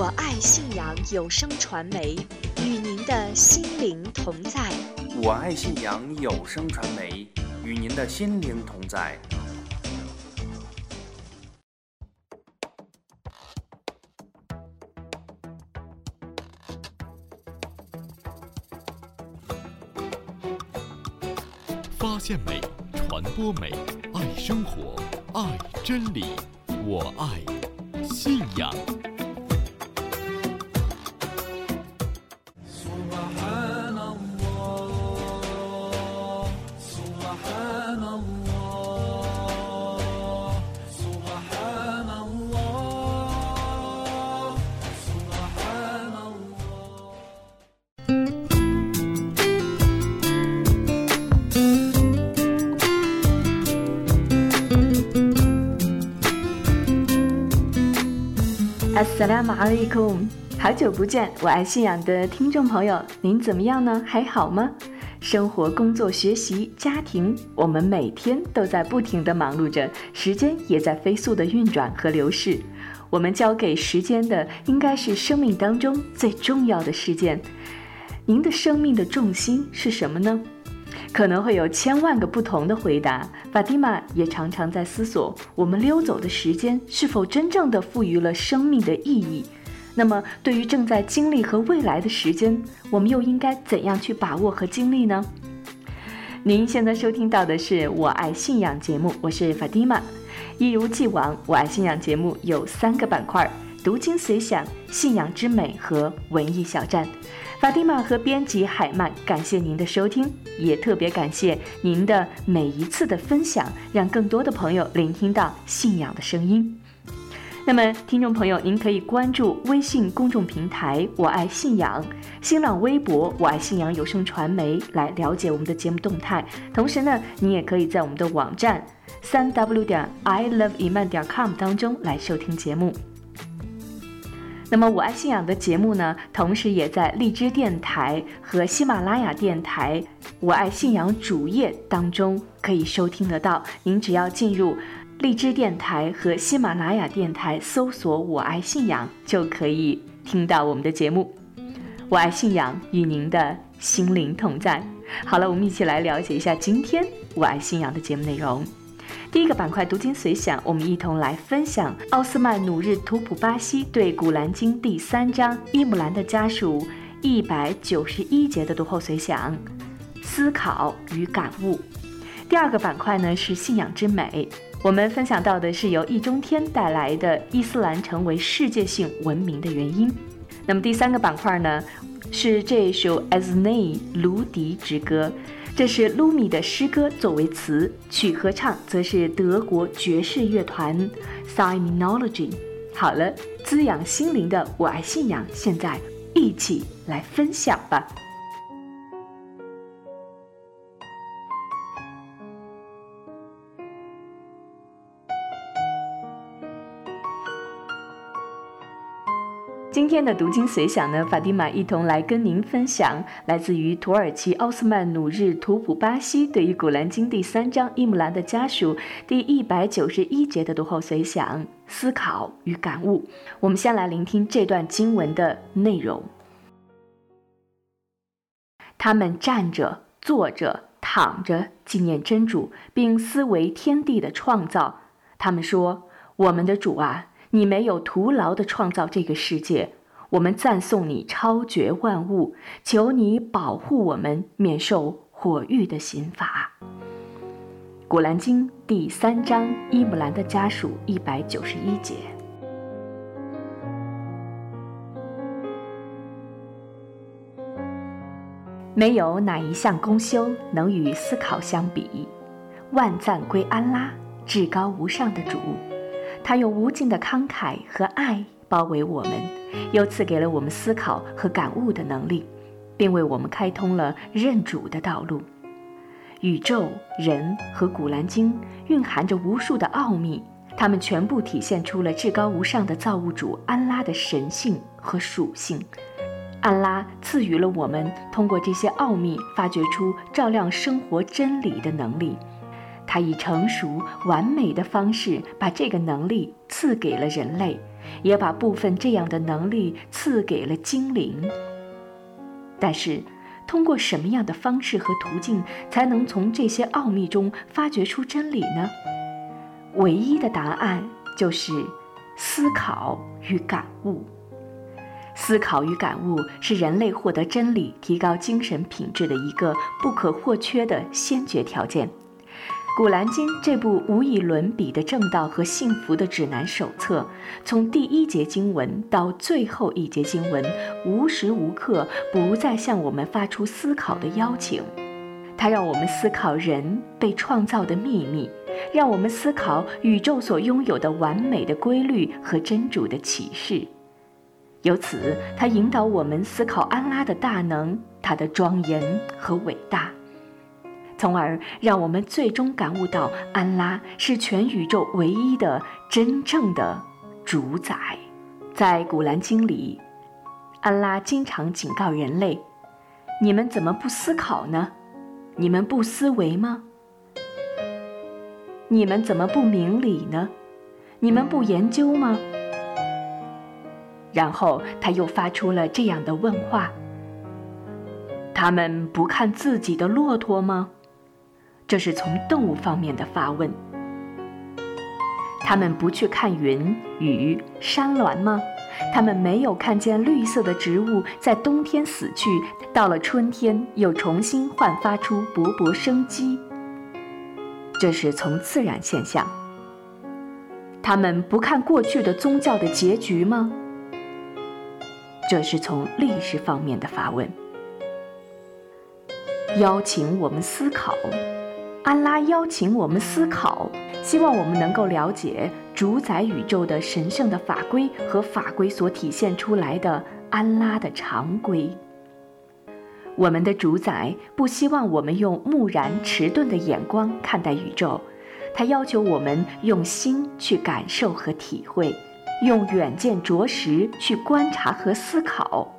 我爱信阳有声传媒，与您的心灵同在。我爱信阳有声传媒，与您的心灵同在。发现美，传播美，爱生活，爱真理，我爱信仰。拉马阿里库，好久不见，我爱信仰的听众朋友，您怎么样呢？还好吗？生活、工作、学习、家庭，我们每天都在不停地忙碌着，时间也在飞速的运转和流逝。我们交给时间的，应该是生命当中最重要的事件。您的生命的重心是什么呢？可能会有千万个不同的回答。法蒂玛也常常在思索，我们溜走的时间是否真正的赋予了生命的意义？那么，对于正在经历和未来的时间，我们又应该怎样去把握和经历呢？您现在收听到的是《我爱信仰》节目，我是法蒂玛。一如既往，《我爱信仰》节目有三个板块：读经随想、信仰之美和文艺小站。法蒂玛和编辑海曼，感谢您的收听，也特别感谢您的每一次的分享，让更多的朋友聆听到信仰的声音。那么，听众朋友，您可以关注微信公众平台“我爱信仰”，新浪微博“我爱信仰有声传媒”来了解我们的节目动态。同时呢，你也可以在我们的网站三 w 点 i love iman 点 com 当中来收听节目。那么，我爱信仰的节目呢，同时也在荔枝电台和喜马拉雅电台“我爱信仰”主页当中可以收听得到。您只要进入荔枝电台和喜马拉雅电台，搜索“我爱信仰”，就可以听到我们的节目。我爱信仰与您的心灵同在。好了，我们一起来了解一下今天我爱信仰的节目内容。第一个板块读经随想，我们一同来分享奥斯曼努日图普巴西对《古兰经》第三章伊姆兰的家属一百九十一节的读后随想、思考与感悟。第二个板块呢是信仰之美，我们分享到的是由易中天带来的伊斯兰成为世界性文明的原因。那么第三个板块呢是这首 Aznei 卢迪之歌。这是卢米的诗歌作为词，曲合唱则是德国爵士乐团 Simonology。好了，滋养心灵的我爱信仰，现在一起来分享吧。今天的读经随想呢，法蒂玛一同来跟您分享来自于土耳其奥斯曼努日图普巴西对于《古兰经》第三章伊姆兰的家属第一百九十一节的读后随想、思考与感悟。我们先来聆听这段经文的内容。他们站着、坐着、躺着，纪念真主，并思维天地的创造。他们说：“我们的主啊！”你没有徒劳地创造这个世界，我们赞颂你超绝万物，求你保护我们免受火狱的刑罚。古兰经第三章伊姆兰的家属一百九十一节。没有哪一项功修能与思考相比，万赞归安拉，至高无上的主。他用无尽的慷慨和爱包围我们，又赐给了我们思考和感悟的能力，并为我们开通了认主的道路。宇宙、人和《古兰经》蕴含着无数的奥秘，它们全部体现出了至高无上的造物主安拉的神性和属性。安拉赐予了我们通过这些奥秘发掘出照亮生活真理的能力。他以成熟完美的方式把这个能力赐给了人类，也把部分这样的能力赐给了精灵。但是，通过什么样的方式和途径，才能从这些奥秘中发掘出真理呢？唯一的答案就是思考与感悟。思考与感悟是人类获得真理、提高精神品质的一个不可或缺的先决条件。《古兰经》这部无以伦比的正道和幸福的指南手册，从第一节经文到最后一节经文，无时无刻不在向我们发出思考的邀请。它让我们思考人被创造的秘密，让我们思考宇宙所拥有的完美的规律和真主的启示。由此，它引导我们思考安拉的大能、他的庄严和伟大。从而让我们最终感悟到，安拉是全宇宙唯一的真正的主宰。在《古兰经》里，安拉经常警告人类：“你们怎么不思考呢？你们不思维吗？你们怎么不明理呢？你们不研究吗？”然后他又发出了这样的问话：“他们不看自己的骆驼吗？”这是从动物方面的发问。他们不去看云、雨、山峦吗？他们没有看见绿色的植物在冬天死去，到了春天又重新焕发出勃勃生机。这是从自然现象。他们不看过去的宗教的结局吗？这是从历史方面的发问。邀请我们思考。安拉邀请我们思考，希望我们能够了解主宰宇宙的神圣的法规和法规所体现出来的安拉的常规。我们的主宰不希望我们用木然迟钝的眼光看待宇宙，他要求我们用心去感受和体会，用远见卓识去观察和思考。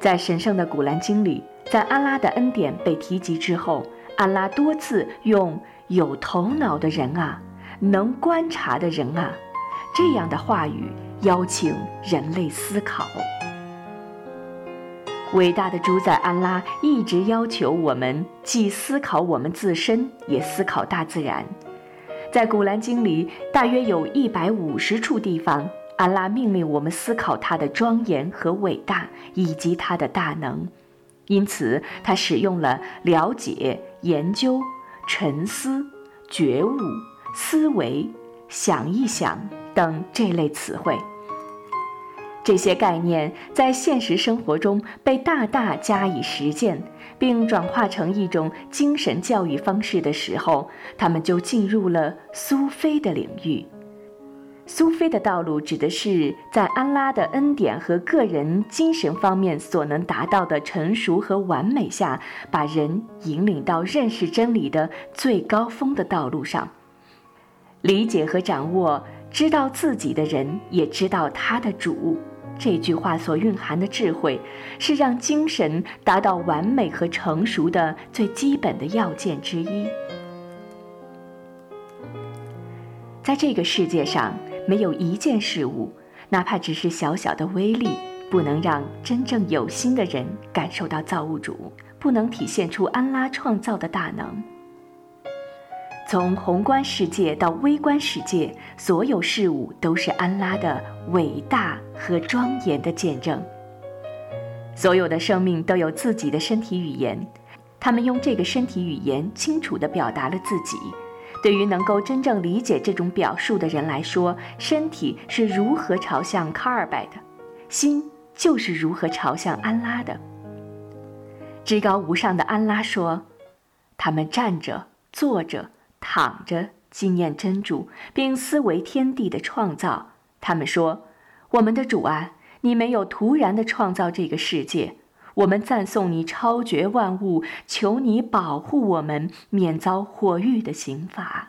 在神圣的古兰经里，在安拉的恩典被提及之后。安拉多次用“有头脑的人啊，能观察的人啊”这样的话语邀请人类思考。伟大的主宰安拉一直要求我们既思考我们自身，也思考大自然。在古兰经里，大约有一百五十处地方，安拉命令我们思考他的庄严和伟大，以及他的大能。因此，他使用了了解。研究、沉思、觉悟、思维、想一想等这类词汇，这些概念在现实生活中被大大加以实践，并转化成一种精神教育方式的时候，他们就进入了苏菲的领域。苏菲的道路指的是在安拉的恩典和个人精神方面所能达到的成熟和完美下，把人引领到认识真理的最高峰的道路上。理解和掌握，知道自己的人也知道他的主。这句话所蕴含的智慧，是让精神达到完美和成熟的最基本的要件之一。在这个世界上。没有一件事物，哪怕只是小小的微粒，不能让真正有心的人感受到造物主，不能体现出安拉创造的大能。从宏观世界到微观世界，所有事物都是安拉的伟大和庄严的见证。所有的生命都有自己的身体语言，他们用这个身体语言清楚地表达了自己。对于能够真正理解这种表述的人来说，身体是如何朝向卡尔拜的，心就是如何朝向安拉的。至高无上的安拉说：“他们站着、坐着、躺着，纪念真主，并思维天地的创造。他们说：‘我们的主啊，你没有突然的创造这个世界。’”我们赞颂你超绝万物，求你保护我们免遭火狱的刑罚。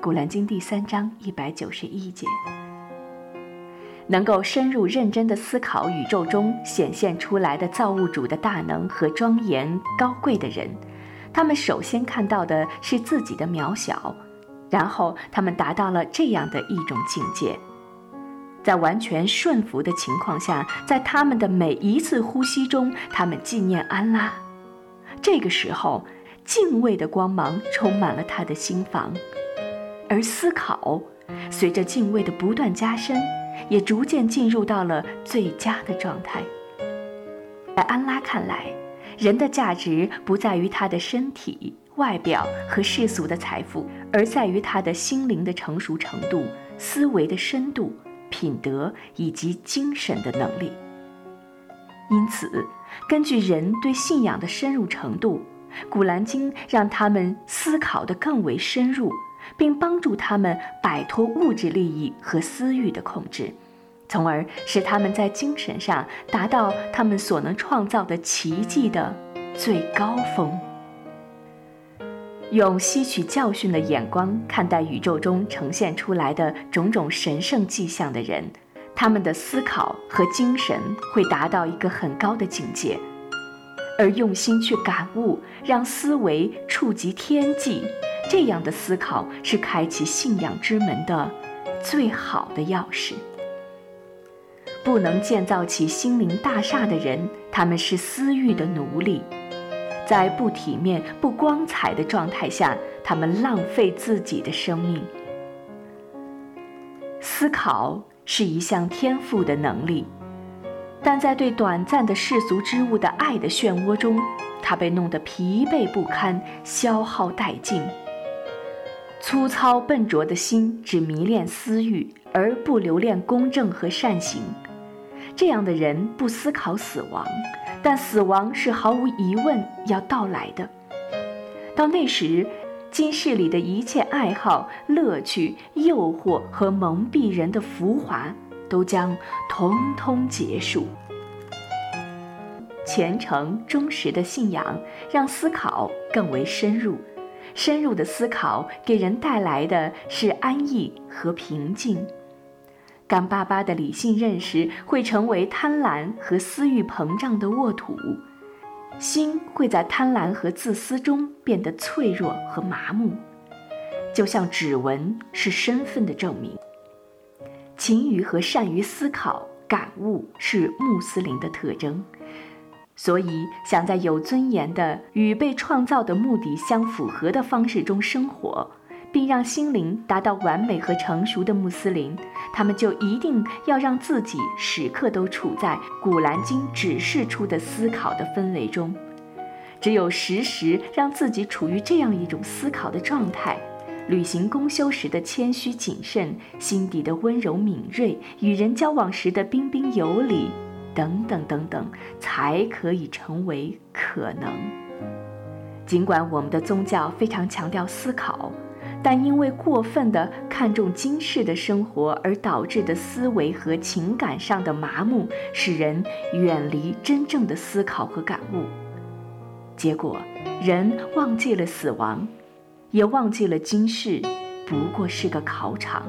古兰经第三章一百九十一节。能够深入认真的思考宇宙中显现出来的造物主的大能和庄严高贵的人，他们首先看到的是自己的渺小，然后他们达到了这样的一种境界：在完全顺服的情况下，在他们的每一次呼吸中，他们纪念安拉。这个时候，敬畏的光芒充满了他的心房，而思考随着敬畏的不断加深，也逐渐进入到了最佳的状态。在安拉看来，人的价值不在于他的身体、外表和世俗的财富，而在于他的心灵的成熟程度、思维的深度、品德以及精神的能力。因此，根据人对信仰的深入程度，《古兰经》让他们思考得更为深入，并帮助他们摆脱物质利益和私欲的控制。从而使他们在精神上达到他们所能创造的奇迹的最高峰。用吸取教训的眼光看待宇宙中呈现出来的种种神圣迹象的人，他们的思考和精神会达到一个很高的境界；而用心去感悟，让思维触及天际，这样的思考是开启信仰之门的最好的钥匙。不能建造起心灵大厦的人，他们是私欲的奴隶，在不体面、不光彩的状态下，他们浪费自己的生命。思考是一项天赋的能力，但在对短暂的世俗之物的爱的漩涡中，他被弄得疲惫不堪、消耗殆尽。粗糙笨拙的心只迷恋私欲，而不留恋公正和善行。这样的人不思考死亡，但死亡是毫无疑问要到来的。到那时，今世里的一切爱好、乐趣、诱惑和蒙蔽人的浮华，都将通通结束。虔诚忠实的信仰让思考更为深入，深入的思考给人带来的是安逸和平静。干巴巴的理性认识会成为贪婪和私欲膨胀的沃土，心会在贪婪和自私中变得脆弱和麻木，就像指纹是身份的证明。勤于和善于思考、感悟是穆斯林的特征，所以想在有尊严的与被创造的目的相符合的方式中生活。并让心灵达到完美和成熟的穆斯林，他们就一定要让自己时刻都处在《古兰经》指示出的思考的氛围中。只有时时让自己处于这样一种思考的状态，履行公修时的谦虚谨慎，心底的温柔敏锐，与人交往时的彬彬有礼，等等等等，才可以成为可能。尽管我们的宗教非常强调思考。但因为过分的看重今世的生活而导致的思维和情感上的麻木，使人远离真正的思考和感悟。结果，人忘记了死亡，也忘记了今世不过是个考场。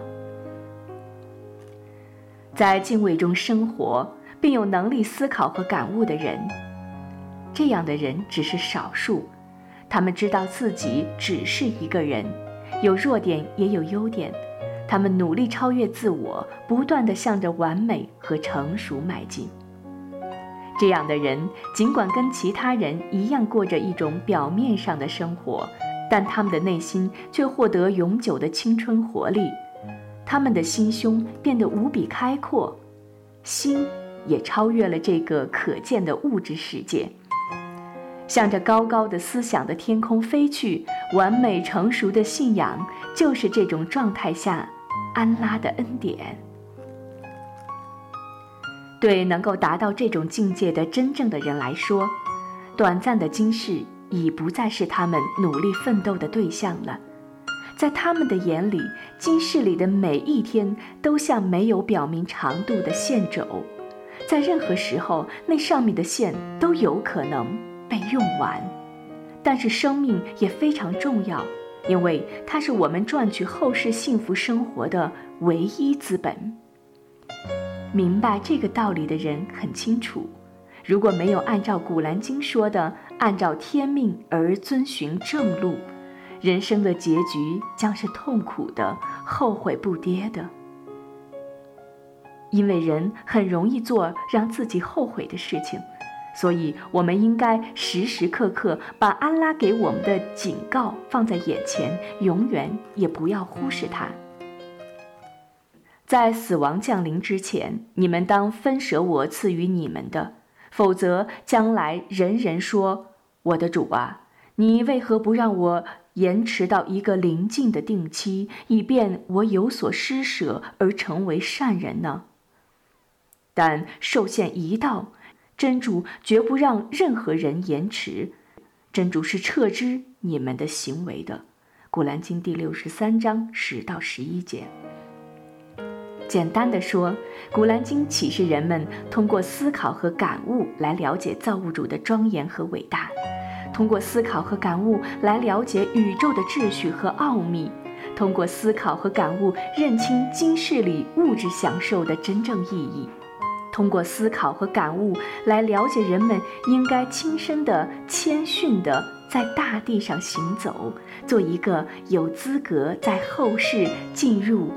在敬畏中生活并有能力思考和感悟的人，这样的人只是少数，他们知道自己只是一个人。有弱点也有优点，他们努力超越自我，不断地向着完美和成熟迈进。这样的人尽管跟其他人一样过着一种表面上的生活，但他们的内心却获得永久的青春活力，他们的心胸变得无比开阔，心也超越了这个可见的物质世界。向着高高的思想的天空飞去，完美成熟的信仰就是这种状态下安拉的恩典。对能够达到这种境界的真正的人来说，短暂的今世已不再是他们努力奋斗的对象了。在他们的眼里，今世里的每一天都像没有表明长度的线轴，在任何时候，那上面的线都有可能。被用完，但是生命也非常重要，因为它是我们赚取后世幸福生活的唯一资本。明白这个道理的人很清楚，如果没有按照《古兰经》说的，按照天命而遵循正路，人生的结局将是痛苦的、后悔不迭的。因为人很容易做让自己后悔的事情，所以我们应该时时刻刻把安拉给我们的警告放在眼前，永远也不要忽视它。在死亡降临之前，你们当分舍我赐予你们的，否则将来人人说：“我的主啊，你为何不让我延迟到一个临近的定期，以便我有所施舍而成为善人呢？”但受限一到，真主绝不让任何人延迟，真主是撤知你们的行为的。古兰经第六十三章十到十一节。简单的说，《古兰经》启示人们通过思考和感悟来了解造物主的庄严和伟大，通过思考和感悟来了解宇宙的秩序和奥秘，通过思考和感悟认清今世里物质享受的真正意义，通过思考和感悟来了解人们应该亲身的、谦逊的在大地上行走，做一个有资格在后世进入。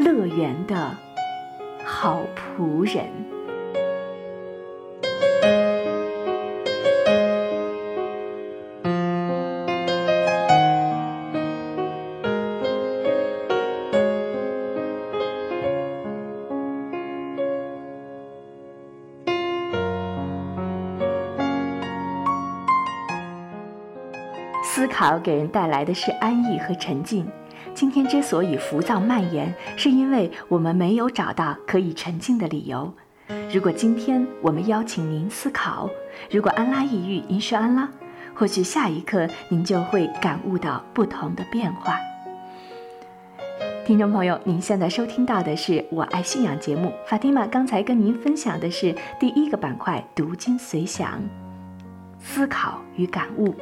乐园的好仆人。思考给人带来的是安逸和沉静。今天之所以浮躁蔓延，是因为我们没有找到可以沉静的理由。如果今天我们邀请您思考，如果安拉抑郁，您是安拉，或许下一刻您就会感悟到不同的变化。听众朋友，您现在收听到的是《我爱信仰》节目，法蒂玛刚才跟您分享的是第一个板块——读经随想、思考与感悟。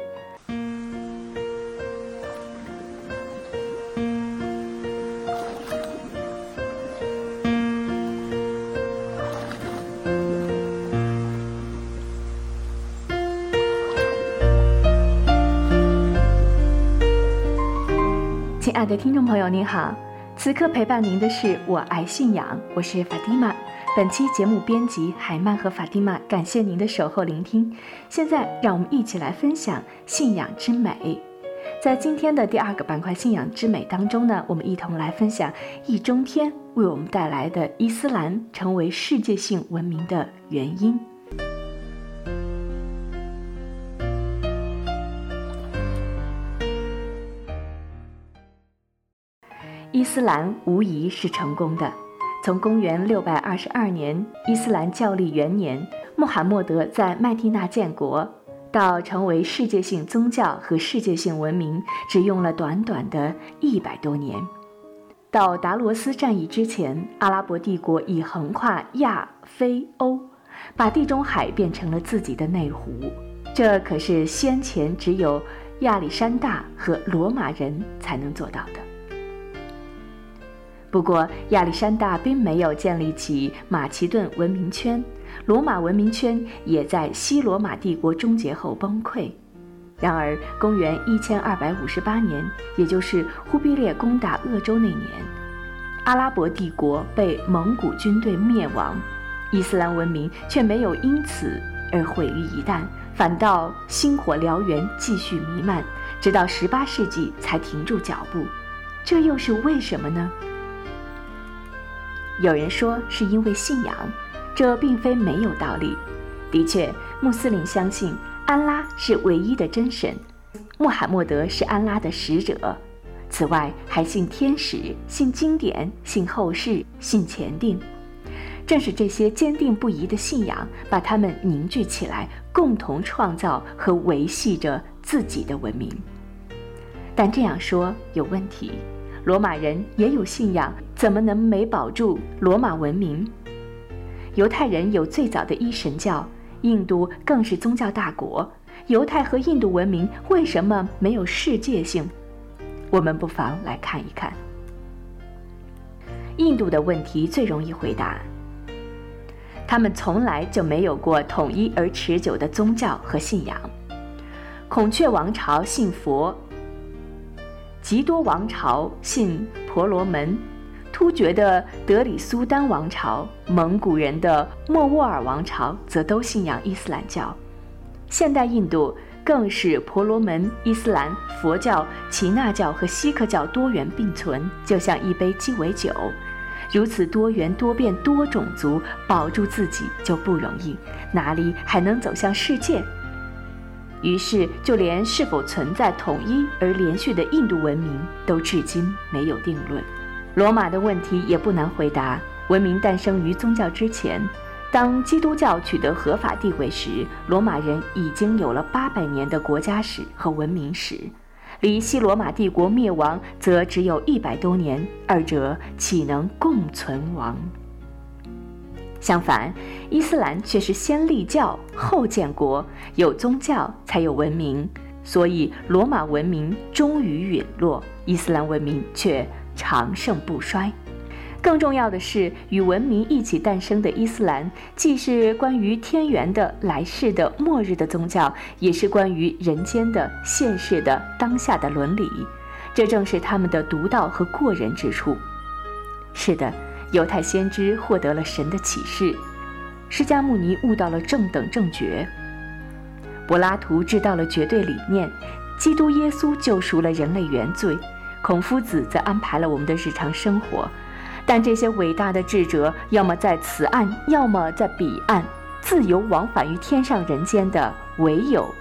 朋友，您好！此刻陪伴您的是我爱信仰，我是法蒂玛。本期节目编辑海曼和法蒂玛，感谢您的守候聆听。现在让我们一起来分享信仰之美。在今天的第二个板块“信仰之美”当中呢，我们一同来分享易中天为我们带来的伊斯兰成为世界性文明的原因。伊斯兰无疑是成功的。从公元六百二十二年伊斯兰教历元年，穆罕默德在麦地那建国，到成为世界性宗教和世界性文明，只用了短短的一百多年。到达罗斯战役之前，阿拉伯帝国已横跨亚非欧，把地中海变成了自己的内湖。这可是先前只有亚历山大和罗马人才能做到的。不过，亚历山大并没有建立起马其顿文明圈，罗马文明圈也在西罗马帝国终结后崩溃。然而，公元一千二百五十八年，也就是忽必烈攻打鄂州那年，阿拉伯帝国被蒙古军队灭亡，伊斯兰文明却没有因此而毁于一旦，反倒星火燎原，继续弥漫，直到十八世纪才停住脚步。这又是为什么呢？有人说是因为信仰，这并非没有道理。的确，穆斯林相信安拉是唯一的真神，穆罕默德是安拉的使者。此外，还信天使、信经典、信后世、信前定。正是这些坚定不移的信仰，把他们凝聚起来，共同创造和维系着自己的文明。但这样说有问题。罗马人也有信仰，怎么能没保住罗马文明？犹太人有最早的一神教，印度更是宗教大国。犹太和印度文明为什么没有世界性？我们不妨来看一看。印度的问题最容易回答，他们从来就没有过统一而持久的宗教和信仰。孔雀王朝信佛。吉多王朝信婆罗门，突厥的德里苏丹王朝、蒙古人的莫卧儿王朝则都信仰伊斯兰教。现代印度更是婆罗门、伊斯兰、佛教、耆那教和锡克教多元并存，就像一杯鸡尾酒。如此多元多变多种族，保住自己就不容易，哪里还能走向世界？于是，就连是否存在统一而连续的印度文明，都至今没有定论。罗马的问题也不难回答：文明诞生于宗教之前。当基督教取得合法地位时，罗马人已经有了八百年的国家史和文明史，离西罗马帝国灭亡则只有一百多年，二者岂能共存亡？相反，伊斯兰却是先立教后建国，有宗教才有文明，所以罗马文明终于陨落，伊斯兰文明却长盛不衰。更重要的是，与文明一起诞生的伊斯兰，既是关于天元的、来世的、末日的宗教，也是关于人间的、现世的、当下的伦理。这正是他们的独到和过人之处。是的。犹太先知获得了神的启示，释迦牟尼悟到了正等正觉，柏拉图知道了绝对理念，基督耶稣救赎了人类原罪，孔夫子则安排了我们的日常生活。但这些伟大的智者，要么在此岸，要么在彼岸，自由往返于天上人间的，唯有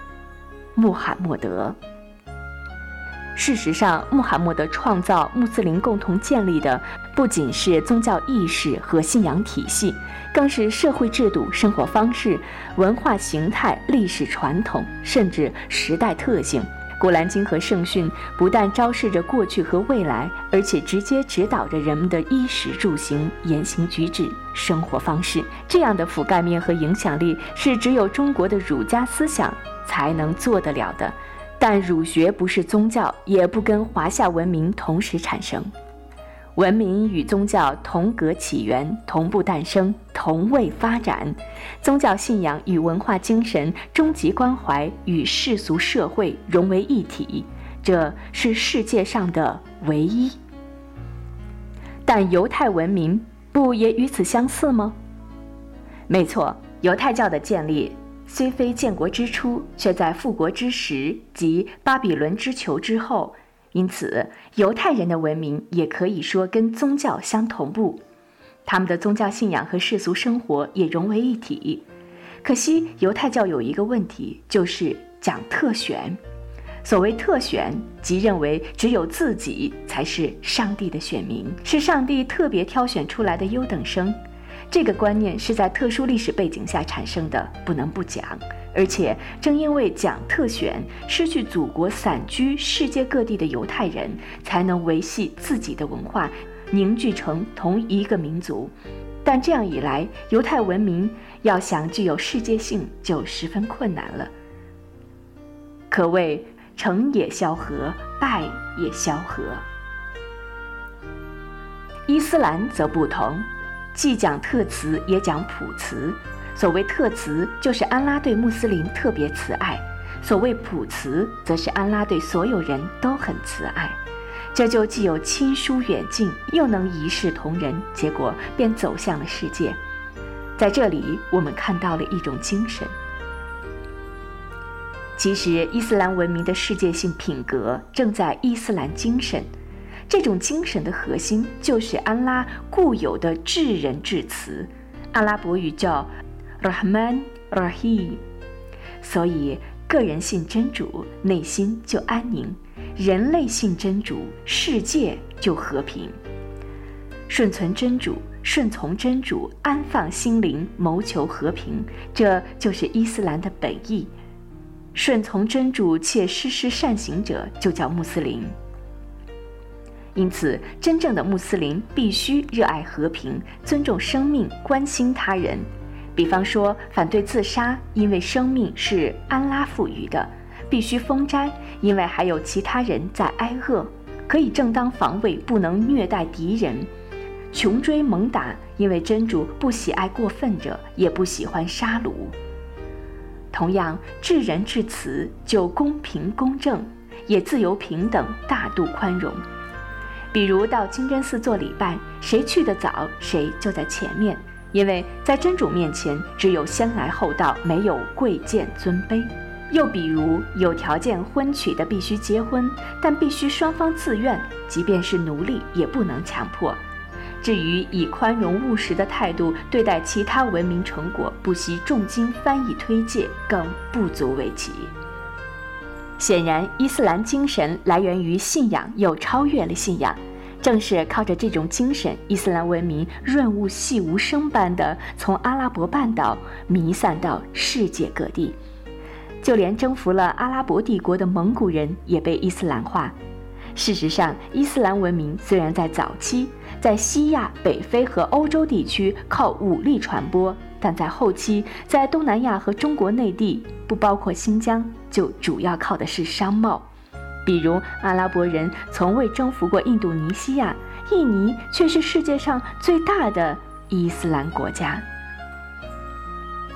穆罕默德。事实上，穆罕默德创造穆斯林共同建立的，不仅是宗教意识和信仰体系，更是社会制度、生活方式、文化形态、历史传统，甚至时代特性。古兰经和圣训不但昭示着过去和未来，而且直接指导着人们的衣食住行、言行举止、生活方式。这样的覆盖面和影响力，是只有中国的儒家思想才能做得了的。但儒学不是宗教，也不跟华夏文明同时产生。文明与宗教同格起源，同步诞生，同位发展。宗教信仰与文化精神、终极关怀与世俗社会融为一体，这是世界上的唯一。但犹太文明不也与此相似吗？没错，犹太教的建立。虽非建国之初，却在复国之时及巴比伦之囚之后，因此犹太人的文明也可以说跟宗教相同步，他们的宗教信仰和世俗生活也融为一体。可惜犹太教有一个问题，就是讲特选。所谓特选，即认为只有自己才是上帝的选民，是上帝特别挑选出来的优等生。这个观念是在特殊历史背景下产生的，不能不讲。而且正因为讲特选，失去祖国、散居世界各地的犹太人，才能维系自己的文化，凝聚成同一个民族。但这样一来，犹太文明要想具有世界性，就十分困难了。可谓成也萧何，败也萧何。伊斯兰则不同。既讲特慈，也讲普慈。所谓特慈，就是安拉对穆斯林特别慈爱；所谓普慈，则是安拉对所有人都很慈爱。这就既有亲疏远近，又能一视同仁，结果便走向了世界。在这里，我们看到了一种精神。其实，伊斯兰文明的世界性品格正在伊斯兰精神。这种精神的核心就是安拉固有的至仁至慈，阿拉伯语叫 Rahman Rahim，所以个人信真主，内心就安宁；人类信真主，世界就和平。顺从真主，顺从真主，安放心灵，谋求和平，这就是伊斯兰的本意。顺从真主且施施善行者，就叫穆斯林。因此，真正的穆斯林必须热爱和平，尊重生命，关心他人。比方说，反对自杀，因为生命是安拉赋予的；必须封斋，因为还有其他人在挨饿，可以正当防卫，不能虐待敌人；穷追猛打，因为真主不喜爱过分者，也不喜欢杀戮。同样，至仁至慈，就公平公正，也自由平等，大度宽容。比如到清真寺做礼拜，谁去得早，谁就在前面，因为在真主面前只有先来后到，没有贵贱尊卑。又比如有条件婚娶的必须结婚，但必须双方自愿，即便是奴隶也不能强迫。至于以宽容务实的态度对待其他文明成果，不惜重金翻译推介，更不足为奇。显然，伊斯兰精神来源于信仰，又超越了信仰。正是靠着这种精神，伊斯兰文明润物细无声般地从阿拉伯半岛弥散到世界各地。就连征服了阿拉伯帝国的蒙古人也被伊斯兰化。事实上，伊斯兰文明虽然在早期在西亚、北非和欧洲地区靠武力传播，但在后期在东南亚和中国内地（不包括新疆）就主要靠的是商贸。比如，阿拉伯人从未征服过印度尼西亚，印尼却是世界上最大的伊斯兰国家。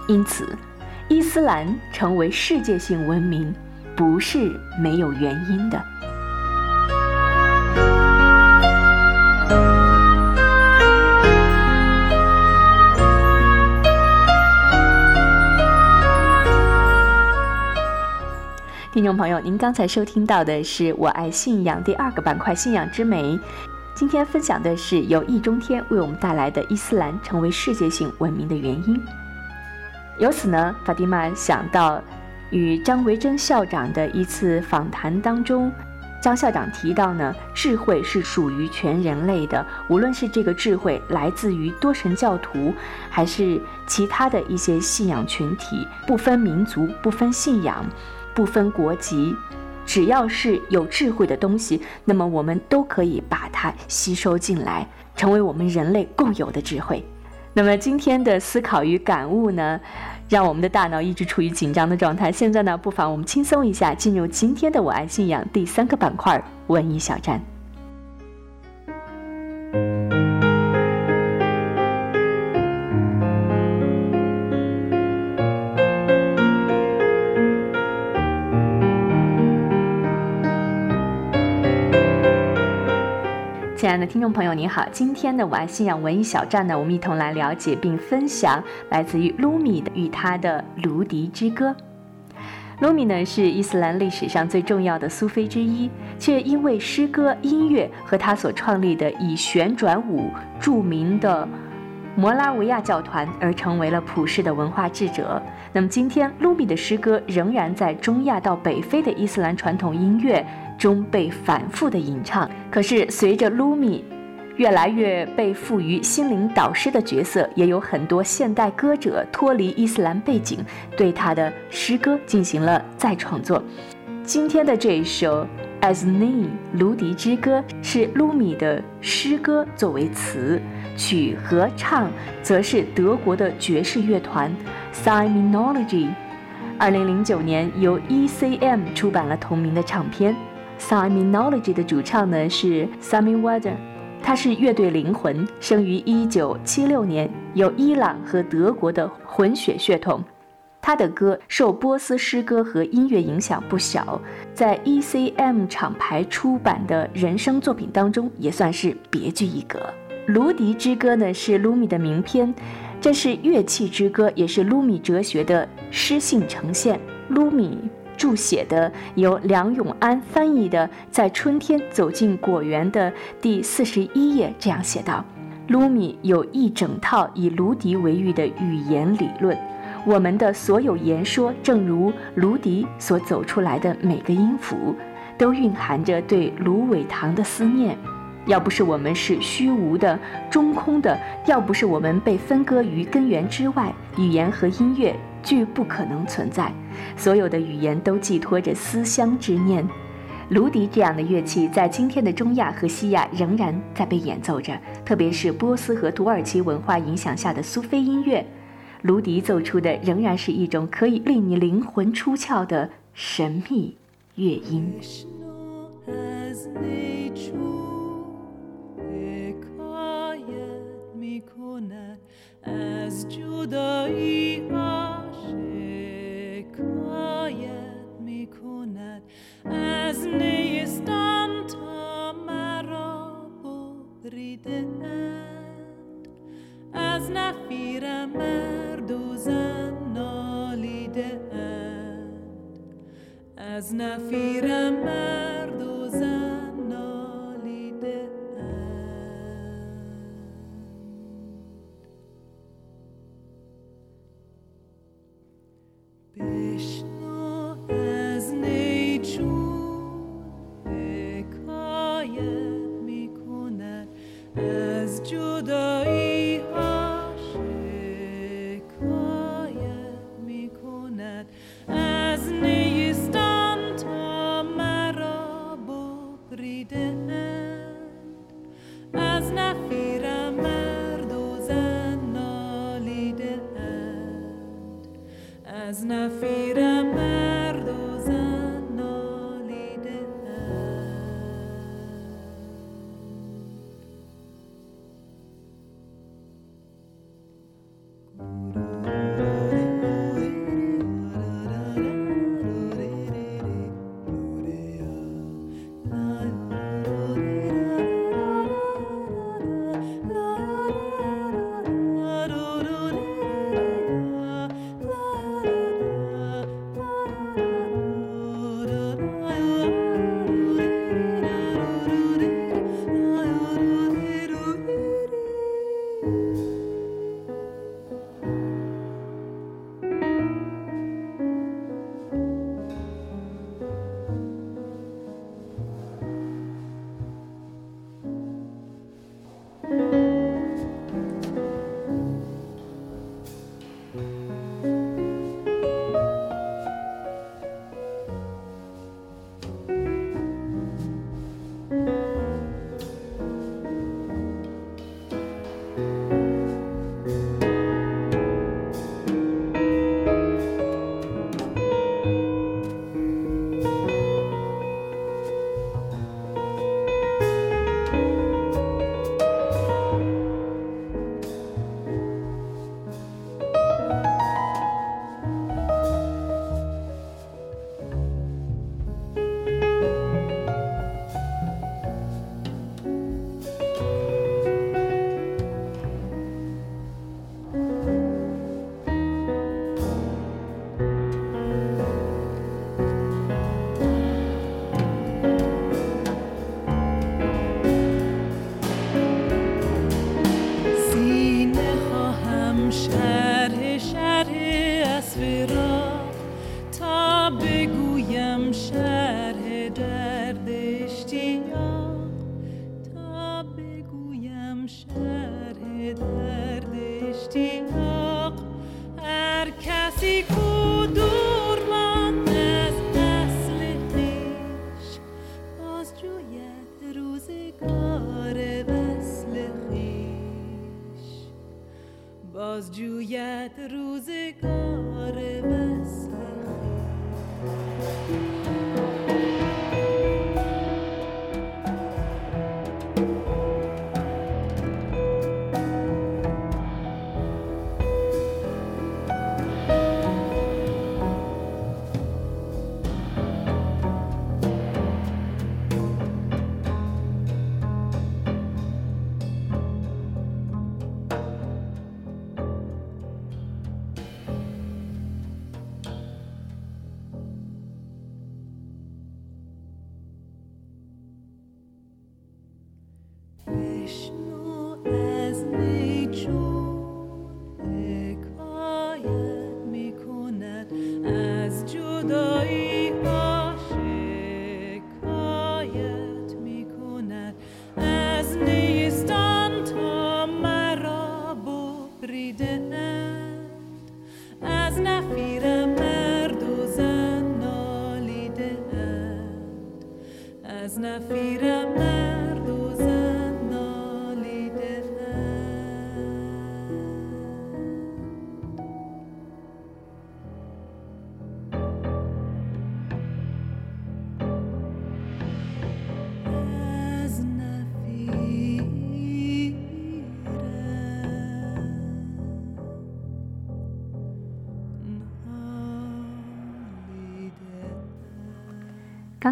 因此，伊斯兰成为世界性文明，不是没有原因的。听众朋友，您刚才收听到的是《我爱信仰》第二个板块“信仰之美”。今天分享的是由易中天为我们带来的伊斯兰成为世界性文明的原因。由此呢，法蒂玛想到与张维珍校长的一次访谈当中，张校长提到呢，智慧是属于全人类的，无论是这个智慧来自于多神教徒，还是其他的一些信仰群体，不分民族，不分信仰。不分国籍，只要是有智慧的东西，那么我们都可以把它吸收进来，成为我们人类共有的智慧。那么今天的思考与感悟呢，让我们的大脑一直处于紧张的状态。现在呢，不妨我们轻松一下，进入今天的“我爱信仰”第三个板块——文艺小站。爱的听众朋友，您好！今天的我爱信仰文艺小站呢，我们一同来了解并分享来自于鲁米的与他的《卢迪之歌》。鲁米呢是伊斯兰历史上最重要的苏菲之一，却因为诗歌、音乐和他所创立的以旋转舞著名的摩拉维亚教团而成为了普世的文化智者。那么今天，鲁米的诗歌仍然在中亚到北非的伊斯兰传统音乐。中被反复的吟唱，可是随着卢米越来越被赋予心灵导师的角色，也有很多现代歌者脱离伊斯兰背景，对他的诗歌进行了再创作。今天的这一首《As Ne 卢迪之歌》是卢米的诗歌作为词，曲和唱则是德国的爵士乐团 Simonology。二零零九年由 ECM 出版了同名的唱片。Simonology 的主唱呢是 Sami Weather，他是乐队灵魂，生于1976年，有伊朗和德国的混血血统。他的歌受波斯诗歌和音乐影响不小，在 ECM 厂牌出版的人声作品当中也算是别具一格。《卢迪之歌》呢是 Lumi 的名篇，这是乐器之歌，也是 Lumi 哲学的诗性呈现。卢注写的由梁永安翻译的《在春天走进果园》的第四十一页这样写道：“卢米有一整套以卢迪为喻的语言理论，我们的所有言说，正如卢迪所走出来的每个音符，都蕴含着对芦苇塘的思念。要不是我们是虚无的、中空的，要不是我们被分割于根源之外，语言和音乐。”俱不可能存在。所有的语言都寄托着思乡之念。芦笛这样的乐器在今天的中亚和西亚仍然在被演奏着，特别是波斯和土耳其文化影响下的苏菲音乐，芦笛奏出的仍然是一种可以令你灵魂出窍的神秘乐音。Mas na feira mais.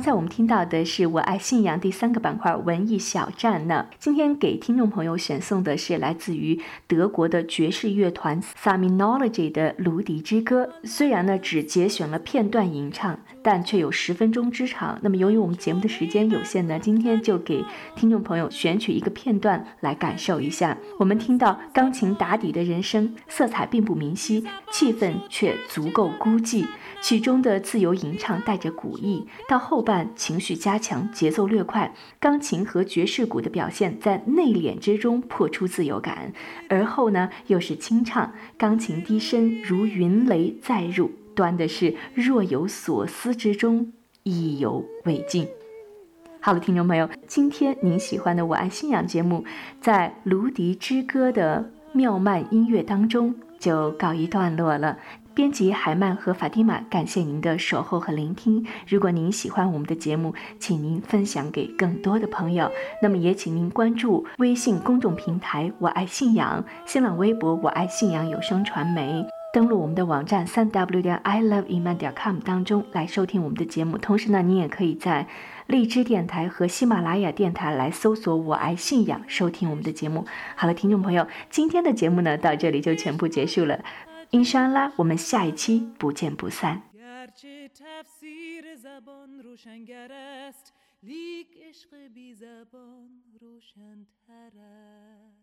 刚才我们听到的是我爱信仰第三个板块文艺小站呢。今天给听众朋友选送的是来自于德国的爵士乐团 Saminology 的《芦笛之歌》。虽然呢只节选了片段吟唱，但却有十分钟之长。那么由于我们节目的时间有限呢，今天就给听众朋友选取一个片段来感受一下。我们听到钢琴打底的人声，色彩并不明晰，气氛却足够孤寂。曲中的自由吟唱带着古意，到后半情绪加强，节奏略快，钢琴和爵士鼓的表现在内敛之中破出自由感，而后呢又是清唱，钢琴低声如云雷再入，端的是若有所思之中，意犹未尽。好了，听众朋友，今天您喜欢的《我爱信仰》节目，在《芦笛之歌》的妙曼音乐当中就告一段落了。编辑海曼和法蒂玛，感谢您的守候和聆听。如果您喜欢我们的节目，请您分享给更多的朋友。那么也请您关注微信公众平台“我爱信仰”，新浪微博“我爱信仰有声传媒”，登录我们的网站三 w 点 i love iman 点 com 当中来收听我们的节目。同时呢，你也可以在荔枝电台和喜马拉雅电台来搜索“我爱信仰”收听我们的节目。好了，听众朋友，今天的节目呢到这里就全部结束了。印沙拉，我们下一期不见不散。 گرچه تفسیر زبان روشنگر است لیک عشق بی زبان روشنتر است